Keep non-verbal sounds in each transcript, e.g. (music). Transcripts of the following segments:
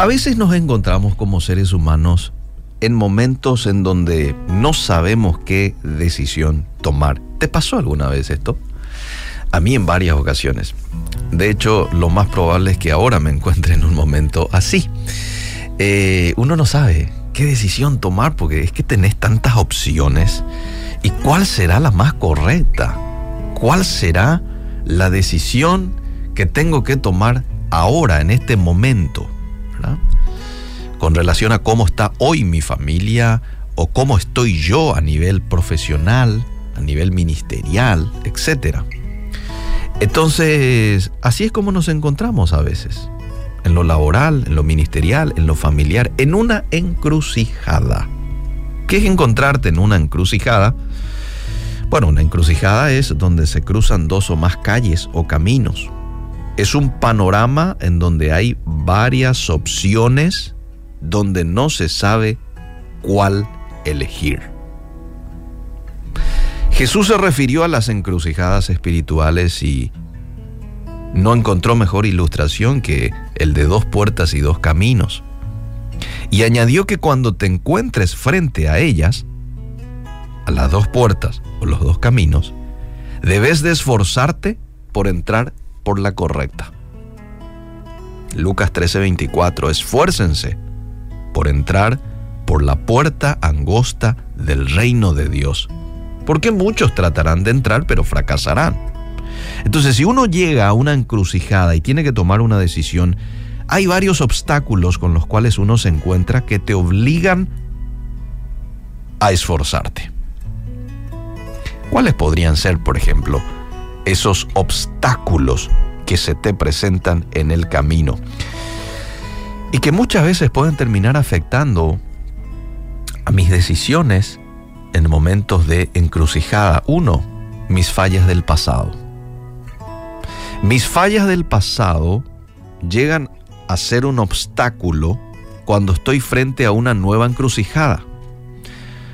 A veces nos encontramos como seres humanos en momentos en donde no sabemos qué decisión tomar. ¿Te pasó alguna vez esto? A mí en varias ocasiones. De hecho, lo más probable es que ahora me encuentre en un momento así. Eh, uno no sabe qué decisión tomar porque es que tenés tantas opciones. ¿Y cuál será la más correcta? ¿Cuál será la decisión que tengo que tomar ahora, en este momento? Con relación a cómo está hoy mi familia o cómo estoy yo a nivel profesional, a nivel ministerial, etc. Entonces, así es como nos encontramos a veces, en lo laboral, en lo ministerial, en lo familiar, en una encrucijada. ¿Qué es encontrarte en una encrucijada? Bueno, una encrucijada es donde se cruzan dos o más calles o caminos. Es un panorama en donde hay varias opciones donde no se sabe cuál elegir. Jesús se refirió a las encrucijadas espirituales y no encontró mejor ilustración que el de dos puertas y dos caminos. Y añadió que cuando te encuentres frente a ellas, a las dos puertas o los dos caminos, debes de esforzarte por entrar por la correcta. Lucas 13:24, esfuércense por entrar por la puerta angosta del reino de Dios. Porque muchos tratarán de entrar pero fracasarán. Entonces, si uno llega a una encrucijada y tiene que tomar una decisión, hay varios obstáculos con los cuales uno se encuentra que te obligan a esforzarte. ¿Cuáles podrían ser, por ejemplo, esos obstáculos que se te presentan en el camino? y que muchas veces pueden terminar afectando a mis decisiones en momentos de encrucijada. Uno, mis fallas del pasado. Mis fallas del pasado llegan a ser un obstáculo cuando estoy frente a una nueva encrucijada.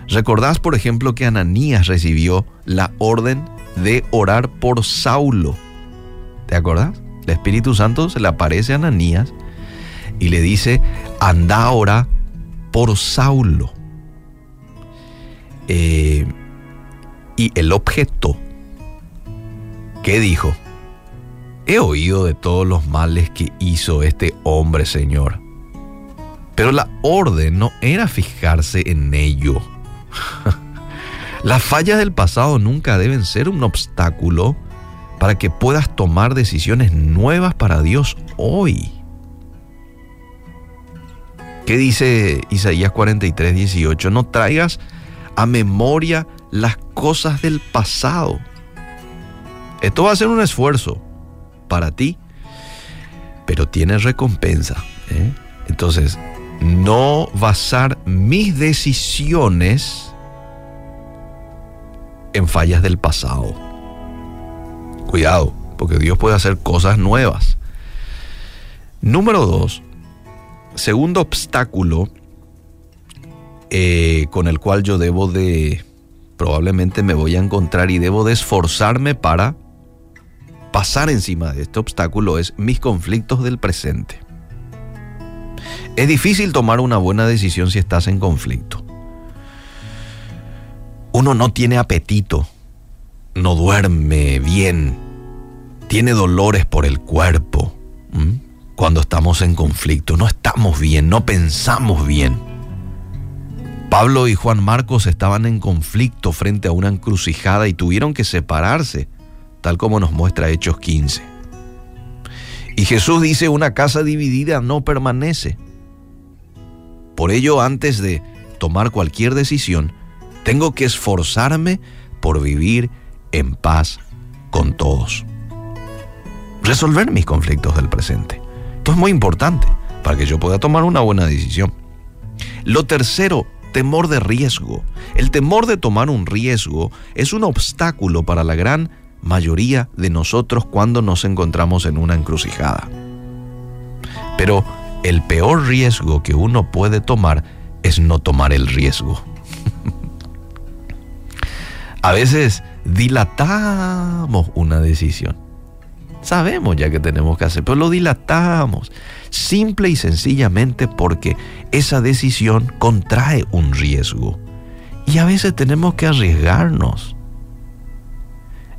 ¿Recordás, por ejemplo, que Ananías recibió la orden de orar por Saulo? ¿Te acordás? El Espíritu Santo se le aparece a Ananías y le dice, anda ahora por Saulo. Eh, y el objeto, ¿qué dijo? He oído de todos los males que hizo este hombre, Señor. Pero la orden no era fijarse en ello. (laughs) Las fallas del pasado nunca deben ser un obstáculo para que puedas tomar decisiones nuevas para Dios hoy. ¿Qué dice Isaías 43, 18? No traigas a memoria las cosas del pasado. Esto va a ser un esfuerzo para ti, pero tiene recompensa. ¿eh? Entonces, no basar mis decisiones en fallas del pasado. Cuidado, porque Dios puede hacer cosas nuevas. Número dos, segundo obstáculo eh, con el cual yo debo de, probablemente me voy a encontrar y debo de esforzarme para pasar encima de este obstáculo es mis conflictos del presente. Es difícil tomar una buena decisión si estás en conflicto. Uno no tiene apetito, no duerme bien, tiene dolores por el cuerpo cuando estamos en conflicto, no estamos bien, no pensamos bien. Pablo y Juan Marcos estaban en conflicto frente a una encrucijada y tuvieron que separarse, tal como nos muestra Hechos 15. Y Jesús dice, una casa dividida no permanece. Por ello, antes de tomar cualquier decisión, tengo que esforzarme por vivir en paz con todos. Resolver mis conflictos del presente. Esto es muy importante para que yo pueda tomar una buena decisión. Lo tercero, temor de riesgo. El temor de tomar un riesgo es un obstáculo para la gran mayoría de nosotros cuando nos encontramos en una encrucijada. Pero el peor riesgo que uno puede tomar es no tomar el riesgo. A veces dilatamos una decisión Sabemos ya que tenemos que hacer, pero lo dilatamos. Simple y sencillamente porque esa decisión contrae un riesgo. Y a veces tenemos que arriesgarnos.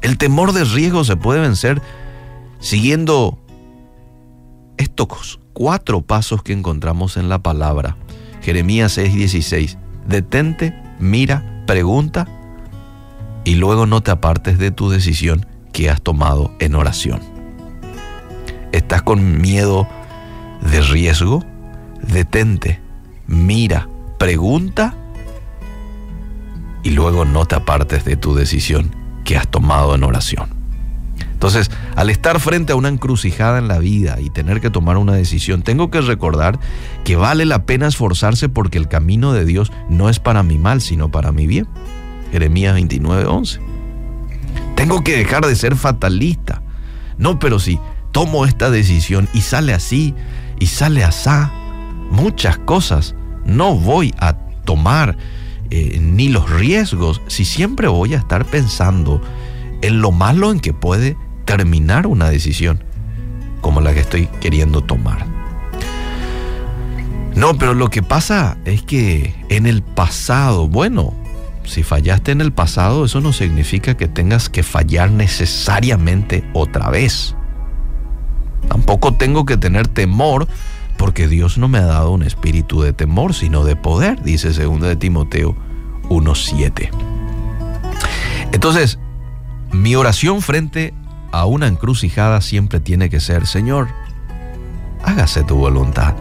El temor de riesgo se puede vencer siguiendo estos cuatro pasos que encontramos en la palabra. Jeremías 6:16. Detente, mira, pregunta y luego no te apartes de tu decisión que has tomado en oración. ¿Estás con miedo de riesgo? Detente, mira, pregunta y luego no te apartes de tu decisión que has tomado en oración. Entonces, al estar frente a una encrucijada en la vida y tener que tomar una decisión, tengo que recordar que vale la pena esforzarse porque el camino de Dios no es para mi mal, sino para mi bien. Jeremías 29:11. Tengo que dejar de ser fatalista. No, pero si tomo esta decisión y sale así y sale asá, muchas cosas no voy a tomar eh, ni los riesgos si siempre voy a estar pensando en lo malo en que puede terminar una decisión como la que estoy queriendo tomar. No, pero lo que pasa es que en el pasado, bueno, si fallaste en el pasado, eso no significa que tengas que fallar necesariamente otra vez. Tampoco tengo que tener temor porque Dios no me ha dado un espíritu de temor, sino de poder, dice 2 de Timoteo 1.7. Entonces, mi oración frente a una encrucijada siempre tiene que ser, Señor, hágase tu voluntad.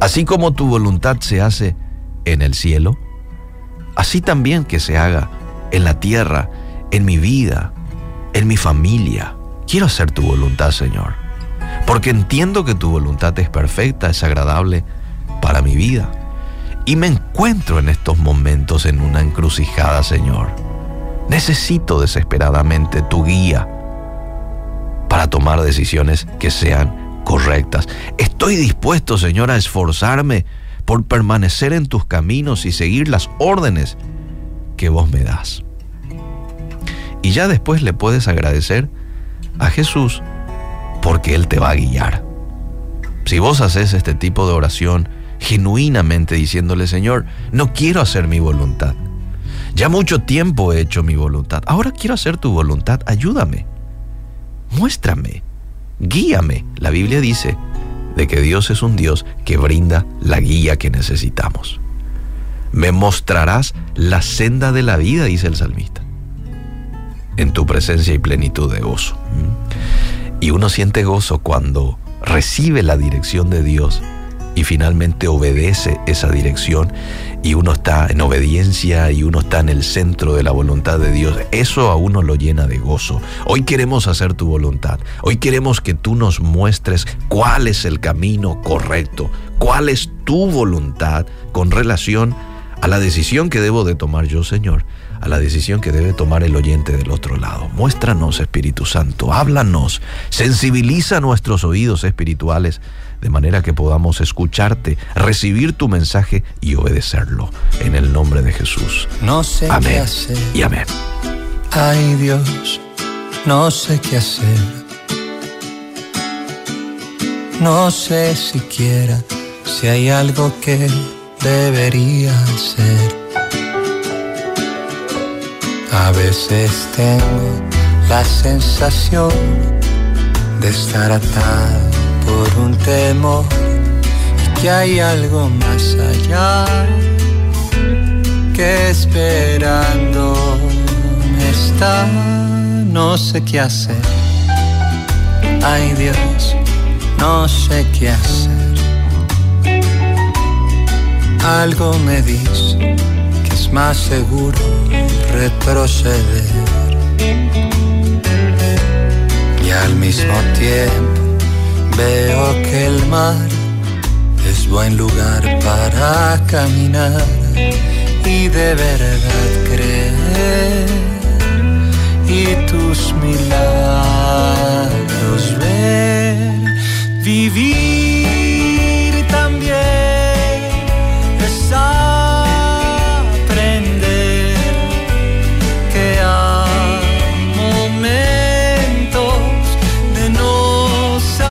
Así como tu voluntad se hace en el cielo, así también que se haga en la tierra, en mi vida, en mi familia. Quiero hacer tu voluntad, Señor, porque entiendo que tu voluntad es perfecta, es agradable para mi vida. Y me encuentro en estos momentos en una encrucijada, Señor. Necesito desesperadamente tu guía para tomar decisiones que sean correctas. Estoy dispuesto, Señor, a esforzarme por permanecer en tus caminos y seguir las órdenes que vos me das. Y ya después le puedes agradecer a Jesús porque Él te va a guiar. Si vos haces este tipo de oración genuinamente diciéndole, Señor, no quiero hacer mi voluntad. Ya mucho tiempo he hecho mi voluntad. Ahora quiero hacer tu voluntad. Ayúdame. Muéstrame. Guíame. La Biblia dice de que Dios es un Dios que brinda la guía que necesitamos. Me mostrarás la senda de la vida, dice el salmista. En tu presencia y plenitud de gozo. Y uno siente gozo cuando recibe la dirección de Dios y finalmente obedece esa dirección y uno está en obediencia y uno está en el centro de la voluntad de Dios, eso a uno lo llena de gozo. Hoy queremos hacer tu voluntad, hoy queremos que tú nos muestres cuál es el camino correcto, cuál es tu voluntad con relación a la decisión que debo de tomar yo, Señor, a la decisión que debe tomar el oyente del otro lado. Muéstranos, Espíritu Santo, háblanos, sensibiliza nuestros oídos espirituales de manera que podamos escucharte, recibir tu mensaje y obedecerlo. En el nombre de Jesús. No sé amén qué hacer. Y amén. Ay Dios, no sé qué hacer. No sé siquiera si hay algo que debería hacer. A veces tengo la sensación de estar atado por un temor y que hay algo más allá que esperando está. No sé qué hacer. Ay Dios, no sé qué hacer. Algo me dice es más seguro retroceder. Y al mismo tiempo veo que el mar es buen lugar para caminar y de verdad creer y tus milagros